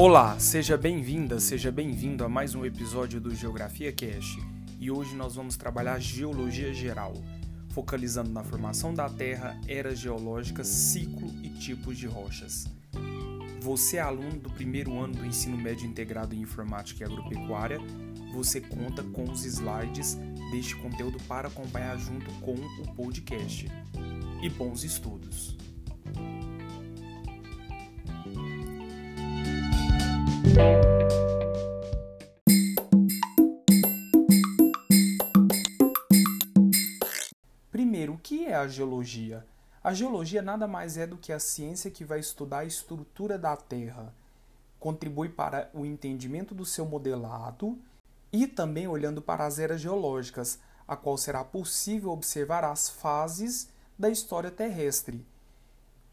Olá, seja bem-vinda, seja bem-vindo a mais um episódio do Geografia Cast. E hoje nós vamos trabalhar geologia geral, focalizando na formação da Terra, eras geológicas, ciclo e tipos de rochas. Você é aluno do primeiro ano do ensino médio integrado em informática e agropecuária, você conta com os slides deste conteúdo para acompanhar junto com o podcast. E bons estudos! Primeiro, o que é a geologia? A geologia nada mais é do que a ciência que vai estudar a estrutura da Terra, contribui para o entendimento do seu modelado e também olhando para as eras geológicas, a qual será possível observar as fases da história terrestre.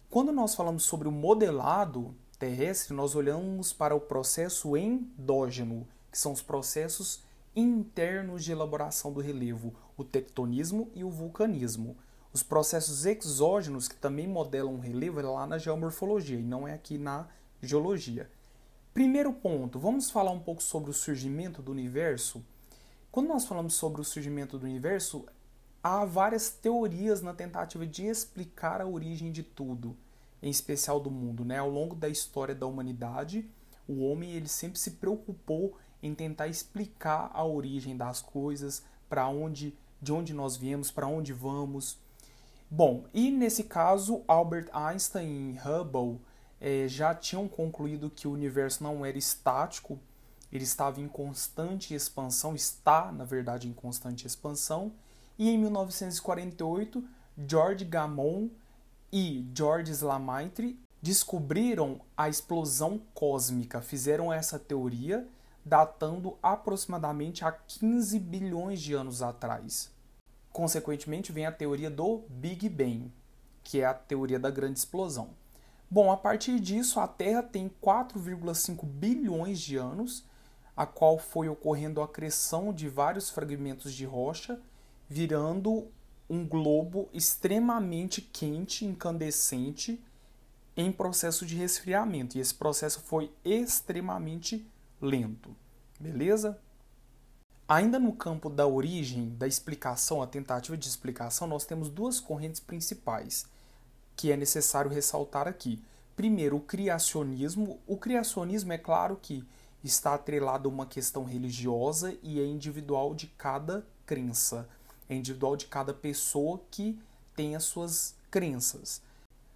Quando nós falamos sobre o modelado terrestre, nós olhamos para o processo endógeno, que são os processos internos de elaboração do relevo, o tectonismo e o vulcanismo. Os processos exógenos, que também modelam o relevo, é lá na geomorfologia e não é aqui na geologia. Primeiro ponto, vamos falar um pouco sobre o surgimento do universo. Quando nós falamos sobre o surgimento do universo, há várias teorias na tentativa de explicar a origem de tudo, em especial do mundo. Né? Ao longo da história da humanidade, o homem ele sempre se preocupou em tentar explicar a origem das coisas, para onde, de onde nós viemos, para onde vamos. Bom, e nesse caso, Albert Einstein e Hubble é, já tinham concluído que o universo não era estático, ele estava em constante expansão, está, na verdade, em constante expansão. E em 1948, George Gamow e George Slamaitre descobriram a explosão cósmica, fizeram essa teoria datando aproximadamente a 15 bilhões de anos atrás. Consequentemente, vem a teoria do Big Bang, que é a teoria da grande explosão. Bom, a partir disso, a Terra tem 4,5 bilhões de anos, a qual foi ocorrendo a acreção de vários fragmentos de rocha, virando um globo extremamente quente, incandescente, em processo de resfriamento. E esse processo foi extremamente lento. Beleza? Ainda no campo da origem, da explicação, a tentativa de explicação, nós temos duas correntes principais que é necessário ressaltar aqui. Primeiro, o criacionismo. O criacionismo é claro que está atrelado a uma questão religiosa e é individual de cada crença, é individual de cada pessoa que tem as suas crenças.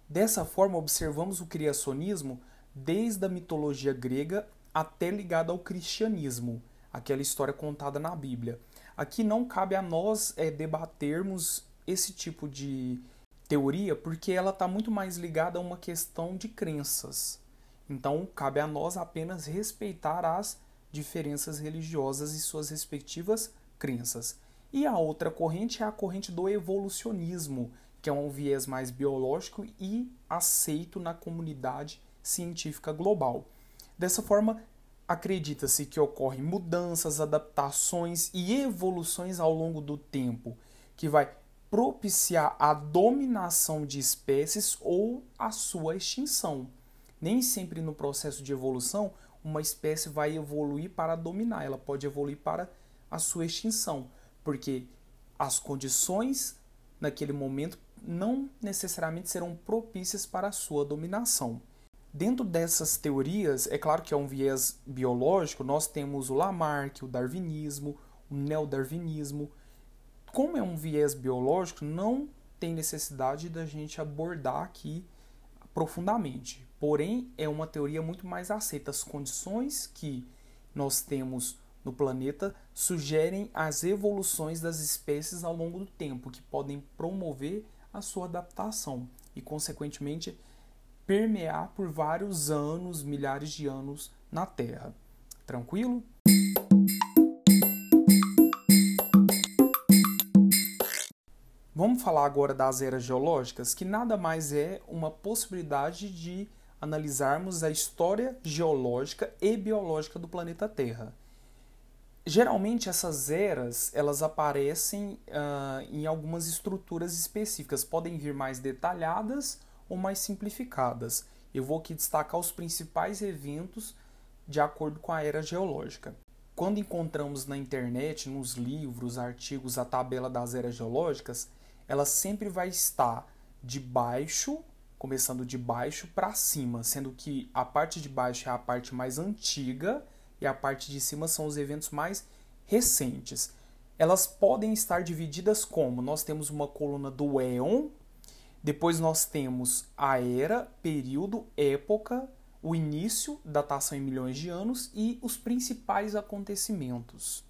Dessa forma, observamos o criacionismo desde a mitologia grega até ligado ao cristianismo, aquela história contada na Bíblia. Aqui não cabe a nós é, debatermos esse tipo de teoria porque ela está muito mais ligada a uma questão de crenças. Então, cabe a nós apenas respeitar as diferenças religiosas e suas respectivas crenças. E a outra corrente é a corrente do evolucionismo, que é um viés mais biológico e aceito na comunidade científica global. Dessa forma, acredita-se que ocorrem mudanças, adaptações e evoluções ao longo do tempo, que vai propiciar a dominação de espécies ou a sua extinção. Nem sempre no processo de evolução uma espécie vai evoluir para dominar, ela pode evoluir para a sua extinção, porque as condições naquele momento não necessariamente serão propícias para a sua dominação. Dentro dessas teorias, é claro que é um viés biológico, nós temos o Lamarck, o darwinismo, o neodarwinismo, como é um viés biológico, não tem necessidade da gente abordar aqui profundamente. Porém, é uma teoria muito mais aceita. As condições que nós temos no planeta sugerem as evoluções das espécies ao longo do tempo, que podem promover a sua adaptação e, consequentemente, permear por vários anos, milhares de anos na Terra. Tranquilo? Vamos falar agora das eras geológicas, que nada mais é uma possibilidade de analisarmos a história geológica e biológica do planeta Terra. Geralmente essas eras elas aparecem uh, em algumas estruturas específicas, podem vir mais detalhadas ou mais simplificadas. Eu vou aqui destacar os principais eventos de acordo com a era geológica. Quando encontramos na internet, nos livros, artigos, a tabela das eras geológicas, ela sempre vai estar de baixo, começando de baixo para cima, sendo que a parte de baixo é a parte mais antiga e a parte de cima são os eventos mais recentes. Elas podem estar divididas como nós temos uma coluna do éon, depois nós temos a era, período, época, o início, datação em milhões de anos e os principais acontecimentos,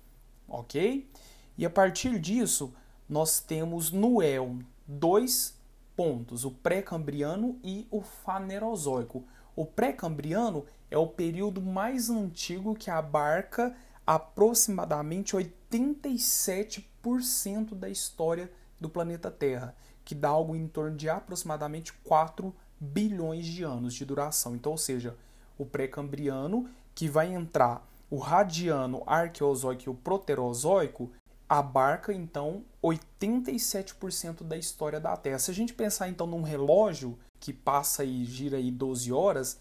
ok? E a partir disso nós temos no éon dois pontos, o pré-cambriano e o fanerozoico. O pré-cambriano é o período mais antigo que abarca aproximadamente 87% da história do planeta Terra, que dá algo em torno de aproximadamente 4 bilhões de anos de duração. Então, ou seja, o pré-cambriano, que vai entrar o radiano, arqueozoico e o proterozoico, abarca então 87% da história da Terra. Se a gente pensar então num relógio que passa e gira aí 12 horas,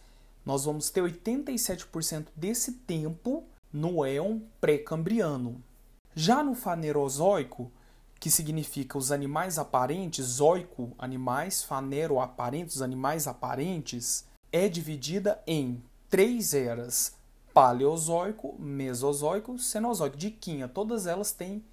nós vamos ter 87% desse tempo no éon pré-cambriano. Já no fanerozoico, que significa os animais aparentes, zoico, animais, fanero, aparentes, animais aparentes, é dividida em três eras: paleozoico, mesozoico, cenozoico. De quinha, todas elas têm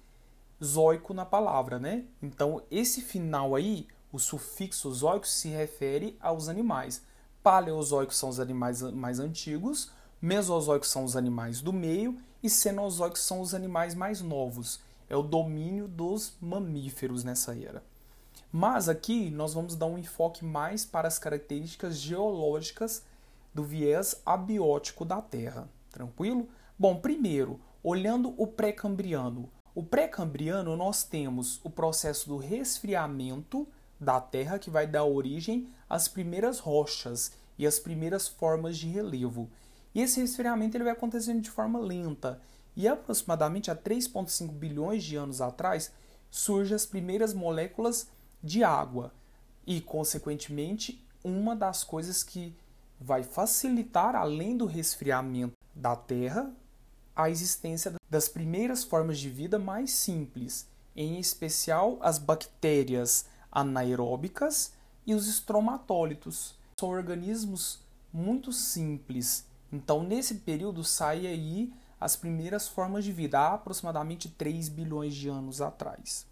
zoico na palavra, né? Então, esse final aí, o sufixo zoico, se refere aos animais. Paleozoicos são os animais mais antigos, mesozoicos são os animais do meio e cenozoicos são os animais mais novos. É o domínio dos mamíferos nessa era. Mas aqui nós vamos dar um enfoque mais para as características geológicas do viés abiótico da Terra. Tranquilo? Bom, primeiro, olhando o pré-cambriano, o pré-cambriano nós temos o processo do resfriamento da Terra que vai dar origem às primeiras rochas e às primeiras formas de relevo. E esse resfriamento ele vai acontecendo de forma lenta. E aproximadamente há 3,5 bilhões de anos atrás surgem as primeiras moléculas de água. E, consequentemente, uma das coisas que vai facilitar, além do resfriamento da Terra, a existência das primeiras formas de vida mais simples, em especial as bactérias anaeróbicas e os estromatólitos. São organismos muito simples. Então, nesse período, sai aí as primeiras formas de vida, há aproximadamente 3 bilhões de anos atrás.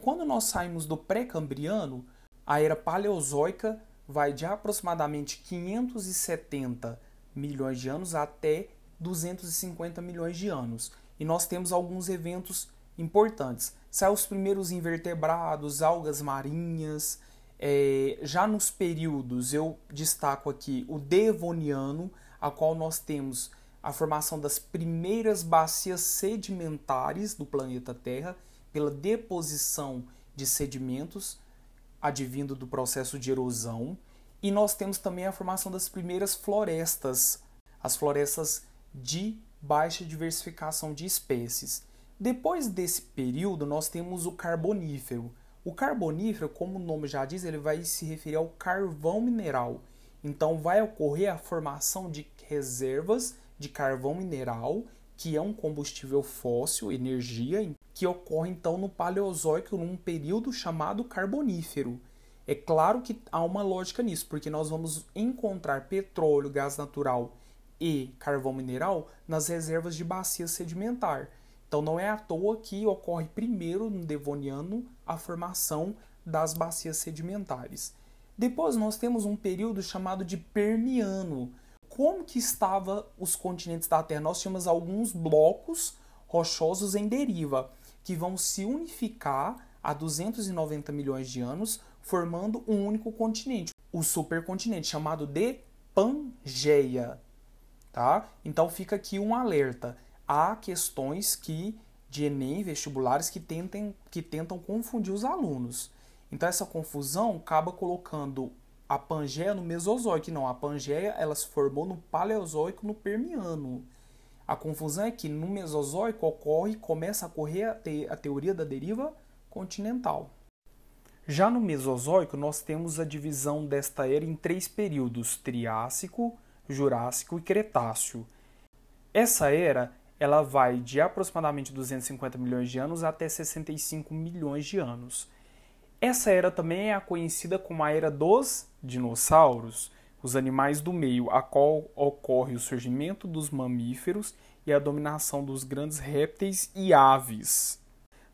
Quando nós saímos do pré-cambriano, a era paleozoica vai de aproximadamente 570 milhões de anos até 250 milhões de anos. E nós temos alguns eventos importantes. Saem os primeiros invertebrados, algas marinhas. É, já nos períodos, eu destaco aqui o Devoniano, a qual nós temos a formação das primeiras bacias sedimentares do planeta Terra pela deposição de sedimentos advindo do processo de erosão. E nós temos também a formação das primeiras florestas, as florestas de baixa diversificação de espécies. Depois desse período, nós temos o Carbonífero. O Carbonífero, como o nome já diz, ele vai se referir ao carvão mineral. Então, vai ocorrer a formação de reservas de carvão mineral, que é um combustível fóssil, energia, que ocorre então no Paleozoico num período chamado Carbonífero. É claro que há uma lógica nisso, porque nós vamos encontrar petróleo, gás natural e carvão mineral nas reservas de bacia sedimentar. Então não é à toa que ocorre primeiro no Devoniano a formação das bacias sedimentares. Depois nós temos um período chamado de Permiano. Como que estavam os continentes da Terra? Nós tínhamos alguns blocos rochosos em deriva que vão se unificar há 290 milhões de anos, formando um único continente, o supercontinente chamado de Pangeia tá? Então fica aqui um alerta. Há questões que de ENEM vestibulares que tentem que tentam confundir os alunos. Então essa confusão acaba colocando a Pangeia no Mesozoico, não, a Pangeia ela se formou no Paleozoico, no Permiano. A confusão é que no Mesozoico ocorre, começa a ocorrer a, te, a teoria da deriva continental. Já no Mesozoico, nós temos a divisão desta era em três períodos: Triássico, Jurássico e Cretáceo. Essa era ela vai de aproximadamente 250 milhões de anos até 65 milhões de anos. Essa era também é conhecida como a era dos dinossauros, os animais do meio, a qual ocorre o surgimento dos mamíferos e a dominação dos grandes répteis e aves.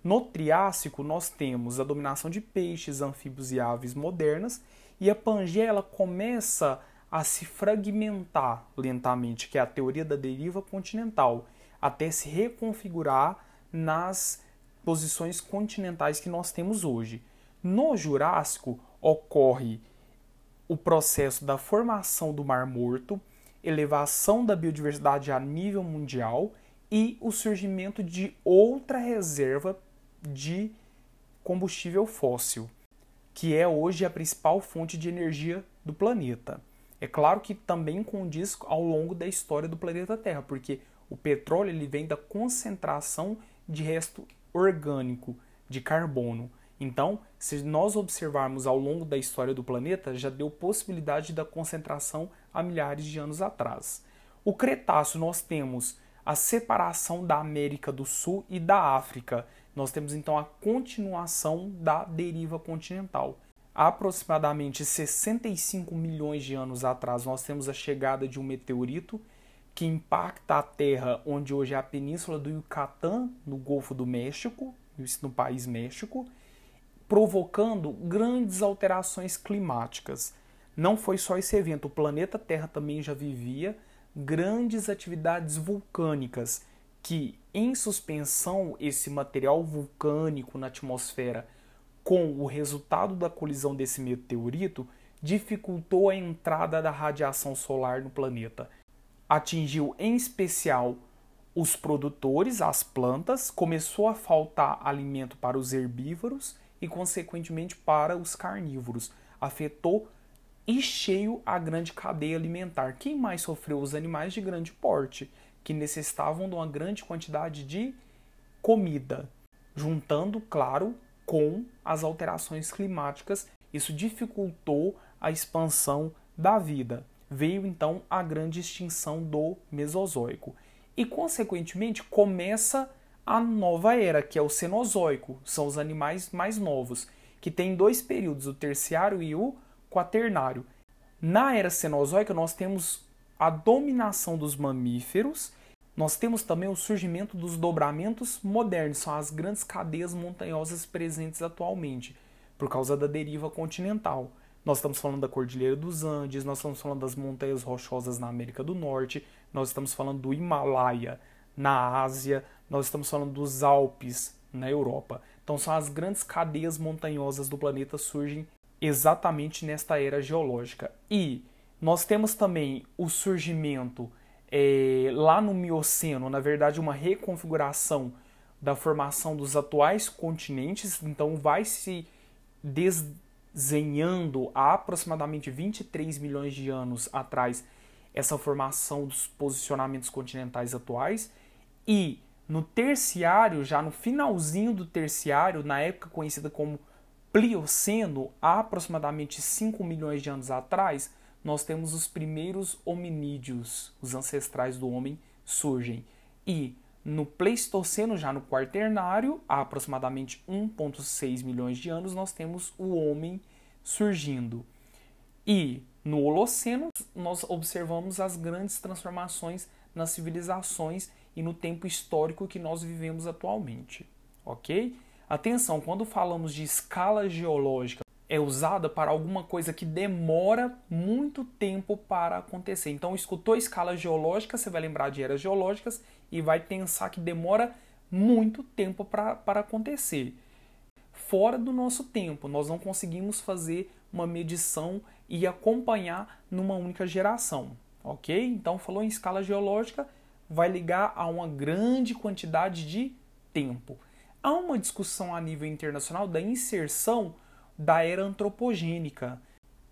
No Triássico, nós temos a dominação de peixes, anfíbios e aves modernas, e a Pangeia ela começa a se fragmentar lentamente, que é a teoria da deriva continental, até se reconfigurar nas posições continentais que nós temos hoje. No Jurássico ocorre o processo da formação do Mar Morto, elevação da biodiversidade a nível mundial e o surgimento de outra reserva de combustível fóssil, que é hoje a principal fonte de energia do planeta. É claro que também condiz ao longo da história do planeta Terra, porque o petróleo ele vem da concentração de resto orgânico de carbono. Então, se nós observarmos ao longo da história do planeta, já deu possibilidade da concentração há milhares de anos atrás. O Cretáceo nós temos a separação da América do Sul e da África. Nós temos então a continuação da deriva continental. Aproximadamente 65 milhões de anos atrás, nós temos a chegada de um meteorito que impacta a terra onde hoje é a península do Yucatán, no Golfo do México, no país México, provocando grandes alterações climáticas. Não foi só esse evento, o planeta Terra também já vivia grandes atividades vulcânicas que, em suspensão, esse material vulcânico na atmosfera, com o resultado da colisão desse meteorito, dificultou a entrada da radiação solar no planeta atingiu em especial os produtores, as plantas, começou a faltar alimento para os herbívoros e, consequentemente, para os carnívoros. Afetou e cheio a grande cadeia alimentar. Quem mais sofreu? Os animais de grande porte, que necessitavam de uma grande quantidade de comida, juntando, claro, com as alterações climáticas. Isso dificultou a expansão da vida veio então a grande extinção do Mesozoico. E, consequentemente, começa a nova era, que é o Cenozoico, são os animais mais novos, que tem dois períodos, o terciário e o quaternário. Na era Cenozoica, nós temos a dominação dos mamíferos, nós temos também o surgimento dos dobramentos modernos, são as grandes cadeias montanhosas presentes atualmente, por causa da deriva continental. Nós estamos falando da Cordilheira dos Andes, nós estamos falando das montanhas rochosas na América do Norte, nós estamos falando do Himalaia na Ásia, nós estamos falando dos Alpes na Europa. Então são as grandes cadeias montanhosas do planeta surgem exatamente nesta era geológica. E nós temos também o surgimento é, lá no Mioceno, na verdade, uma reconfiguração da formação dos atuais continentes, então vai se des desenhando há aproximadamente 23 milhões de anos atrás essa formação dos posicionamentos continentais atuais. E no terciário, já no finalzinho do terciário, na época conhecida como Plioceno, há aproximadamente 5 milhões de anos atrás, nós temos os primeiros hominídeos, os ancestrais do homem, surgem. E no Pleistoceno, já no Quaternário, há aproximadamente 1,6 milhões de anos, nós temos o homem surgindo. E no Holoceno, nós observamos as grandes transformações nas civilizações e no tempo histórico que nós vivemos atualmente. Ok? Atenção, quando falamos de escala geológica, é usada para alguma coisa que demora muito tempo para acontecer. Então, escutou escala geológica, você vai lembrar de eras geológicas e vai pensar que demora muito tempo para acontecer. Fora do nosso tempo, nós não conseguimos fazer uma medição e acompanhar numa única geração, ok? Então, falou em escala geológica, vai ligar a uma grande quantidade de tempo. Há uma discussão a nível internacional da inserção da era antropogênica.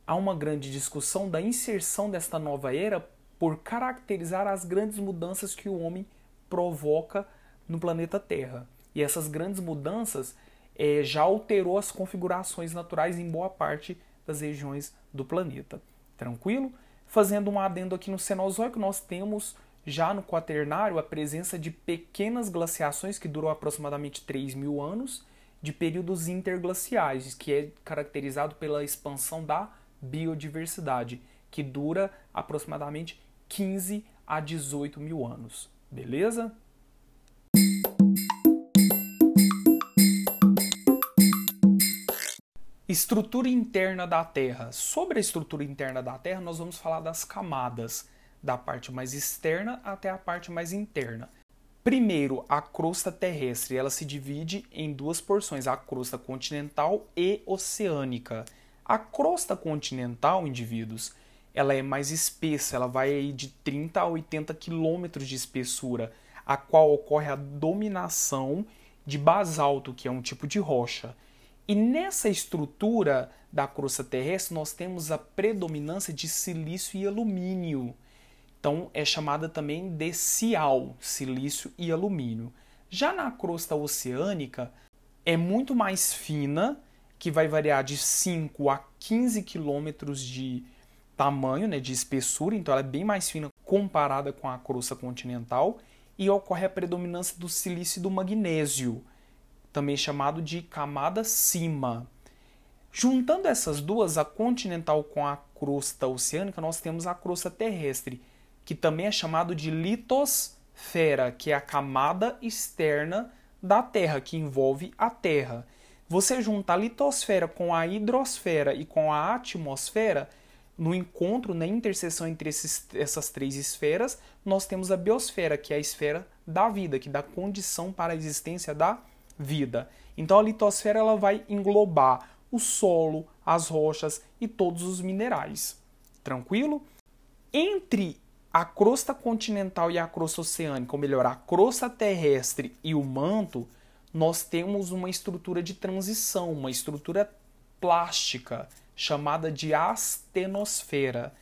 Há uma grande discussão da inserção desta nova era por caracterizar as grandes mudanças que o homem provoca no planeta Terra. E essas grandes mudanças é, já alterou as configurações naturais em boa parte das regiões do planeta. Tranquilo? Fazendo um adendo aqui no Cenozoico, nós temos Já no quaternário, a presença de pequenas glaciações que duram aproximadamente 3 mil anos, de períodos interglaciais, que é caracterizado pela expansão da biodiversidade, que dura aproximadamente 15 a 18 mil anos. Beleza? Estrutura interna da Terra. Sobre a estrutura interna da Terra, nós vamos falar das camadas, da parte mais externa até a parte mais interna. Primeiro, a crosta terrestre, ela se divide em duas porções, a crosta continental e oceânica. A crosta continental, indivíduos, ela é mais espessa, ela vai aí de 30 a 80 quilômetros de espessura, a qual ocorre a dominação de basalto, que é um tipo de rocha. E nessa estrutura da crosta terrestre, nós temos a predominância de silício e alumínio. Então, é chamada também de cial, silício e alumínio. Já na crosta oceânica, é muito mais fina, que vai variar de 5 a 15 quilômetros de tamanho, né, de espessura, então ela é bem mais fina comparada com a crosta continental, e ocorre a predominância do silício e do magnésio também chamado de camada cima. Juntando essas duas, a continental com a crosta oceânica, nós temos a crosta terrestre, que também é chamado de litosfera, que é a camada externa da Terra, que envolve a Terra. Você junta a litosfera com a hidrosfera e com a atmosfera, no encontro, na interseção entre esses, essas três esferas, nós temos a biosfera, que é a esfera da vida, que dá condição para a existência da vida. Então a litosfera ela vai englobar o solo, as rochas e todos os minerais. Tranquilo? Entre a crosta continental e a crosta oceânica, ou melhor, a crosta terrestre e o manto, nós temos uma estrutura de transição, uma estrutura plástica chamada de astenosfera.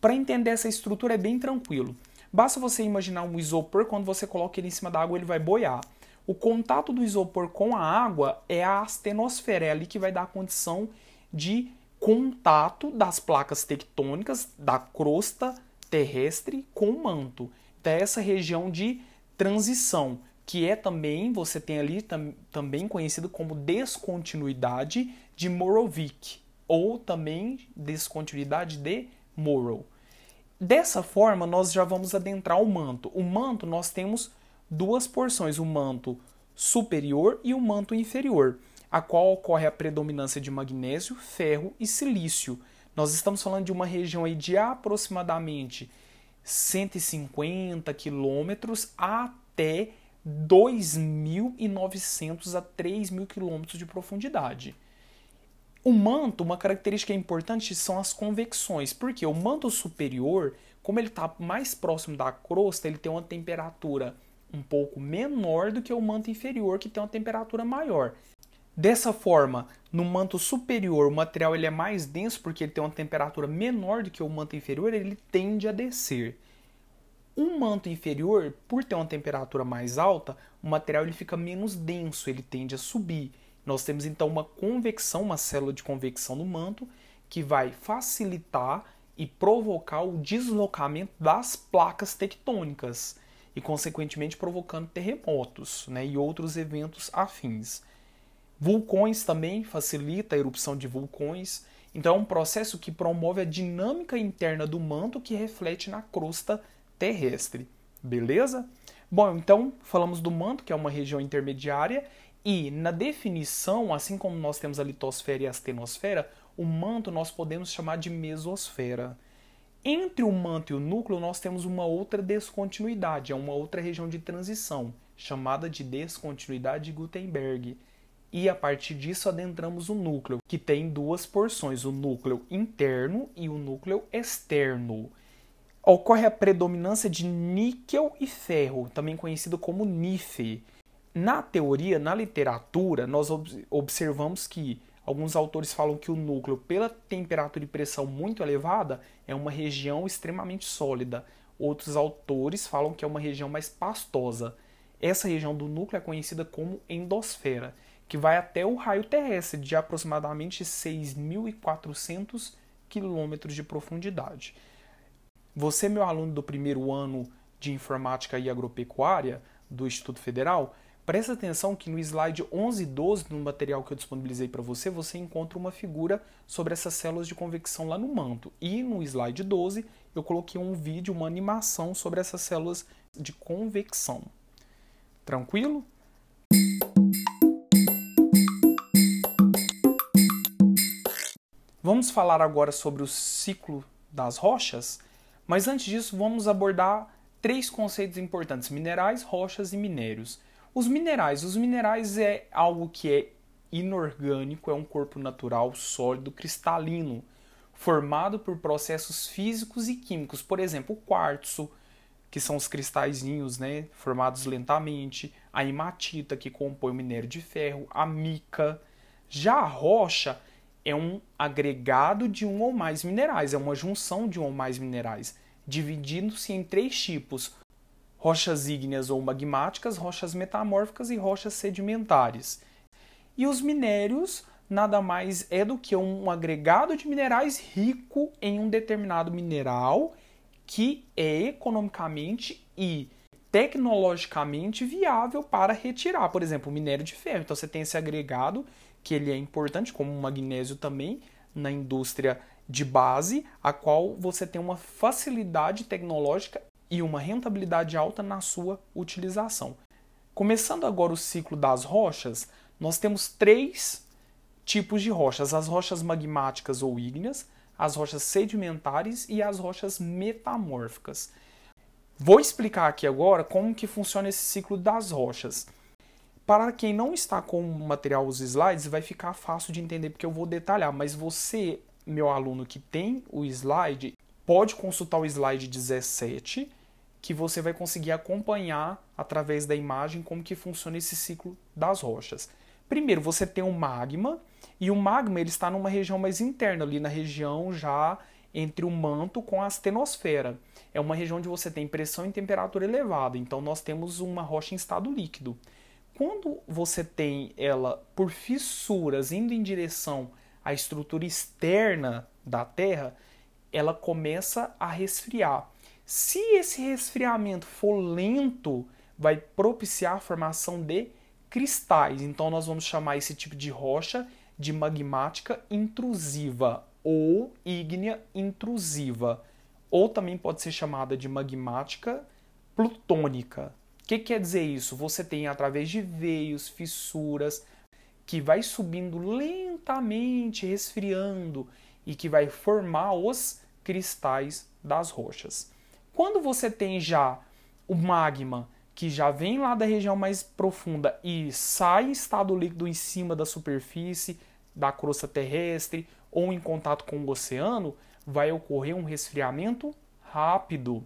Para entender essa estrutura é bem tranquilo. Basta você imaginar um isopor, quando você coloca ele em cima da água, ele vai boiar. O contato do isopor com a água é a astenosfera, é ali que vai dar a condição de contato das placas tectônicas da crosta terrestre com manto. Então, é essa região de transição, que é também, você tem ali tam, também conhecido como descontinuidade de Morovich, ou também descontinuidade de Morrow. Dessa forma, nós já vamos adentrar o manto. O manto, nós temos duas porções, o manto superior e o manto inferior, a qual ocorre a predominância de magnésio, ferro e silício. Nós estamos falando de uma região aí de aproximadamente 150 quilômetros até 2.900 a 3.000 quilômetros de profundidade. O manto, uma característica importante são as convecções, porque o manto superior, como ele está mais próximo da crosta, ele tem uma temperatura um pouco menor do que o manto inferior, que tem uma temperatura maior. Dessa forma, no manto superior, o material ele é mais denso porque ele tem uma temperatura menor do que o manto inferior, ele tende a descer. O manto inferior, por ter uma temperatura mais alta, o material ele fica menos denso, ele tende a subir. Nós temos então uma convecção, uma célula de convecção no manto, que vai facilitar e provocar o deslocamento das placas tectônicas e, consequentemente, provocando terremotos né, e outros eventos afins. Vulcões também facilita a erupção de vulcões. Então, é um processo que promove a dinâmica interna do manto que reflete na crosta terrestre. Beleza? Bom, então falamos do manto, que é uma região intermediária, e na definição, assim como nós temos a litosfera e a astenosfera, o manto nós podemos chamar de mesosfera. Entre o manto e o núcleo, nós temos uma outra descontinuidade, é uma outra região de transição, chamada de descontinuidade de Gutenberg. E a partir disso adentramos o núcleo, que tem duas porções, o núcleo interno e o núcleo externo. Ocorre a predominância de níquel e ferro, também conhecido como NIFE. Na teoria, na literatura, nós observamos que Alguns autores falam que o núcleo, pela temperatura e pressão muito elevada, é uma região extremamente sólida. Outros autores falam que é uma região mais pastosa. Essa região do núcleo é conhecida como endosfera, que vai até o raio terrestre de aproximadamente 6.400 quilômetros de profundidade. Você, meu aluno do primeiro ano de Informática e Agropecuária do Instituto Federal, presta atenção que no slide 11 e 12, no material que eu disponibilizei para você, você encontra uma figura sobre essas células de convecção lá no manto. E no slide 12, eu coloquei um vídeo, uma animação sobre essas células de convecção. Tranquilo? Vamos falar agora sobre o ciclo das rochas, mas antes disso vamos abordar três conceitos importantes: minerais, rochas e minérios. Os minerais, os minerais é algo que é inorgânico, é um corpo natural, sólido, cristalino, formado por processos físicos e químicos. Por exemplo, o quartzo, que são os cristalzinhos, né, formados lentamente, a hematita, que compõe o minério de ferro, a mica. Já a rocha é um agregado de um ou mais minerais, é uma junção de um ou mais minerais, dividindo-se em três tipos: rochas ígneas ou magmáticas, rochas metamórficas e rochas sedimentares. E os minérios nada mais é do que um agregado de minerais rico em um determinado mineral que é economicamente e tecnologicamente viável para retirar, por exemplo, o minério de ferro. Então você tem esse agregado que ele é importante, como o magnésio também, na indústria de base, a qual você tem uma facilidade tecnológica e uma rentabilidade alta na sua utilização. Começando agora o ciclo das rochas, nós temos três tipos de rochas: as rochas magmáticas ou ígneas, as rochas sedimentares e as rochas metamórficas. Vou explicar aqui agora como que funciona esse ciclo das rochas. Para quem não está com o material, os slides, vai ficar fácil de entender porque eu vou detalhar, mas você, meu aluno que tem o slide, pode consultar o slide 17, que você vai conseguir acompanhar através da imagem como que funciona esse ciclo das rochas. Primeiro, você tem o magma, e o magma ele está numa região mais interna, ali na região já entre o manto com a astenosfera. É uma região onde você tem pressão e temperatura elevada, então nós temos uma rocha em estado líquido. Quando você tem ela por fissuras indo em direção à estrutura externa da Terra, ela começa a resfriar. Se esse resfriamento for lento, vai propiciar a formação de cristais. Então nós vamos chamar esse tipo de rocha de magmática intrusiva ou ígnea intrusiva, ou também pode ser chamada de magmática plutônica que quer dizer isso? Você tem através de veios, fissuras, que vai subindo lentamente, resfriando e que vai formar os cristais das rochas. Quando você tem já o magma que já vem lá da região mais profunda e sai em estado líquido em cima da superfície da crosta terrestre ou em contato com o oceano, vai ocorrer um resfriamento rápido.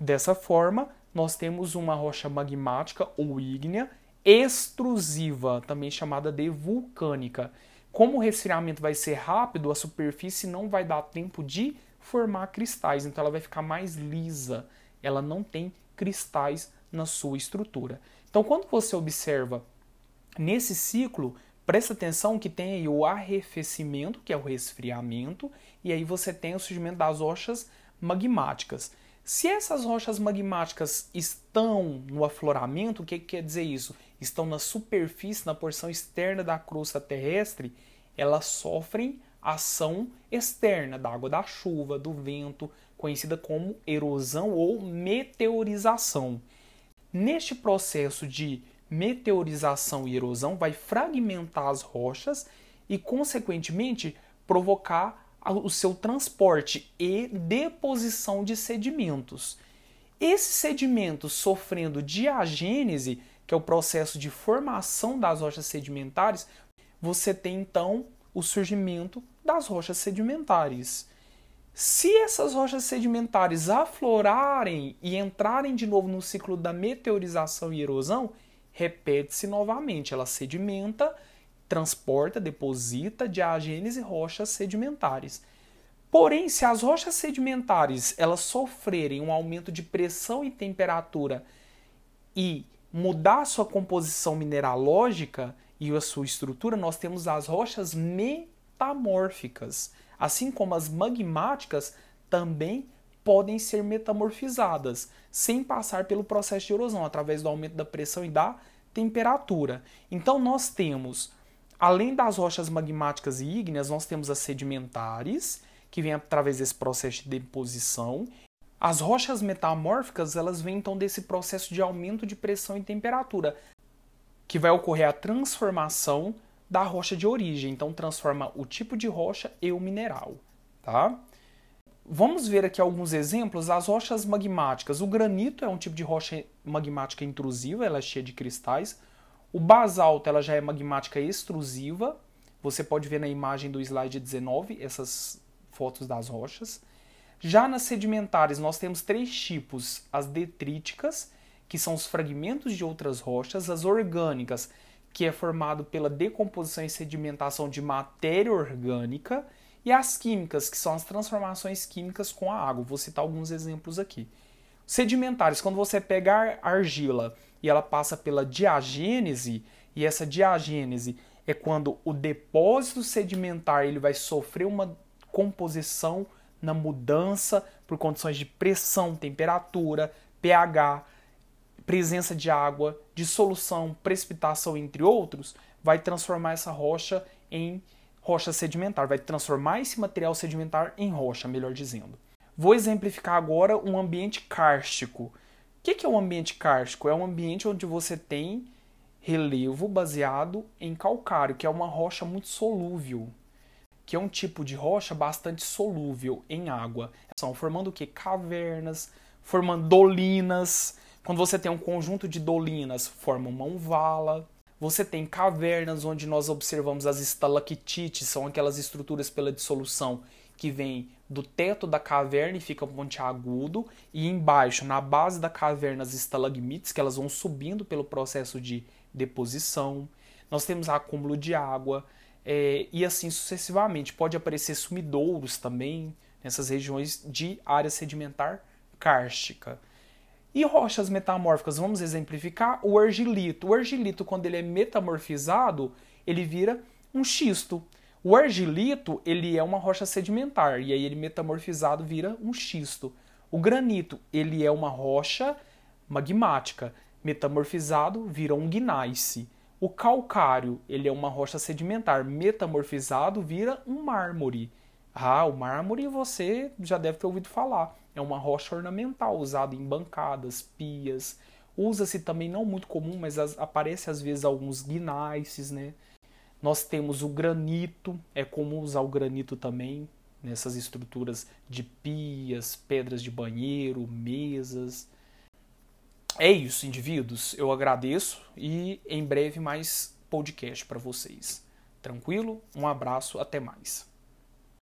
Dessa forma, nós temos uma rocha magmática ou ígnea extrusiva, também chamada de vulcânica. Como o resfriamento vai ser rápido, a superfície não vai dar tempo de formar cristais, então ela vai ficar mais lisa. Ela não tem cristais na sua estrutura. Então, quando você observa nesse ciclo, presta atenção que tem aí o arrefecimento, que é o resfriamento, e aí você tem o surgimento das rochas magmáticas. Se essas rochas magmáticas estão no afloramento, o que, que quer dizer isso? Estão na superfície, na porção externa da crosta terrestre, elas sofrem ação externa da água da chuva, do vento, conhecida como erosão ou meteorização. Neste processo de meteorização e erosão, vai fragmentar as rochas e, consequentemente, provocar o seu transporte e deposição de sedimentos. Esses sedimentos sofrendo diagênese, que é o processo de formação das rochas sedimentares, você tem então o surgimento das rochas sedimentares. Se essas rochas sedimentares aflorarem e entrarem de novo no ciclo da meteorização e erosão, repete-se novamente, ela sedimenta transporta, deposita diagênese rochas sedimentares. Porém, se as rochas sedimentares elas sofrerem um aumento de pressão e temperatura e mudar sua composição mineralógica e a sua estrutura, nós temos as rochas metamórficas, assim como as magmáticas também podem ser metamorfizadas sem passar pelo processo de erosão, através do aumento da pressão e da temperatura. Então nós temos, além das rochas magmáticas e ígneas, nós temos as sedimentares, que vêm através desse processo de deposição. As rochas metamórficas, elas vêm então desse processo de aumento de pressão e temperatura, que vai ocorrer a transformação da rocha de origem. Então transforma o tipo de rocha e o mineral, tá? Vamos ver aqui alguns exemplos das rochas magmáticas. O granito é um tipo de rocha magmática intrusiva, ela é cheia de cristais. O basalto ela já é magmática extrusiva. Você pode ver na imagem do slide 19 essas fotos das rochas. Já nas sedimentares nós temos três tipos: as detríticas, que são os fragmentos de outras rochas, as orgânicas, que é formado pela decomposição e sedimentação de matéria orgânica, e as químicas, que são as transformações químicas com a água. Vou citar alguns exemplos aqui. Sedimentares, quando você pega a argila e ela passa pela diagênese, e essa diagênese é quando o depósito sedimentar ele vai sofrer uma composição na mudança por condições de pressão, temperatura, pH, presença de água, dissolução, precipitação, entre outros, vai transformar essa rocha em rocha sedimentar, vai transformar esse material sedimentar em rocha, melhor dizendo. Vou exemplificar agora um ambiente kárstico. O que é um ambiente kárstico? É um ambiente onde você tem relevo baseado em calcário, que é uma rocha muito solúvel, que é um tipo de rocha bastante solúvel em água. São formando o que? Cavernas, formando dolinas. Quando você tem um conjunto de dolinas, forma uma vala. Você tem cavernas onde nós observamos as estalactites, são aquelas estruturas pela dissolução que vêm do teto da caverna e ficam pontiagudo, e embaixo, na base da caverna, as estalagmites, que elas vão subindo pelo processo de deposição. Nós temos acúmulo de água, é, e assim sucessivamente. Pode aparecer sumidouros também nessas regiões de área sedimentar kárstica. E rochas metamórficas, vamos exemplificar o argilito. O argilito, quando ele é metamorfizado, ele vira um xisto. O argilito, ele é uma rocha sedimentar, e aí ele metamorfizado vira um xisto. O granito, ele é uma rocha magmática, metamorfizado vira um gneiss. O calcário, ele é uma rocha sedimentar, metamorfizado vira um mármore. Ah, o mármore você já deve ter ouvido falar. É uma rocha ornamental usada em bancadas, pias. Usa-se também, não muito comum, mas as, aparece às vezes alguns guinaices, né? Nós temos o granito, é comum usar o granito também nessas estruturas de pias, pedras de banheiro, mesas. É isso, indivíduos. Eu agradeço e em breve mais podcast para vocês. Tranquilo? Um abraço, até mais.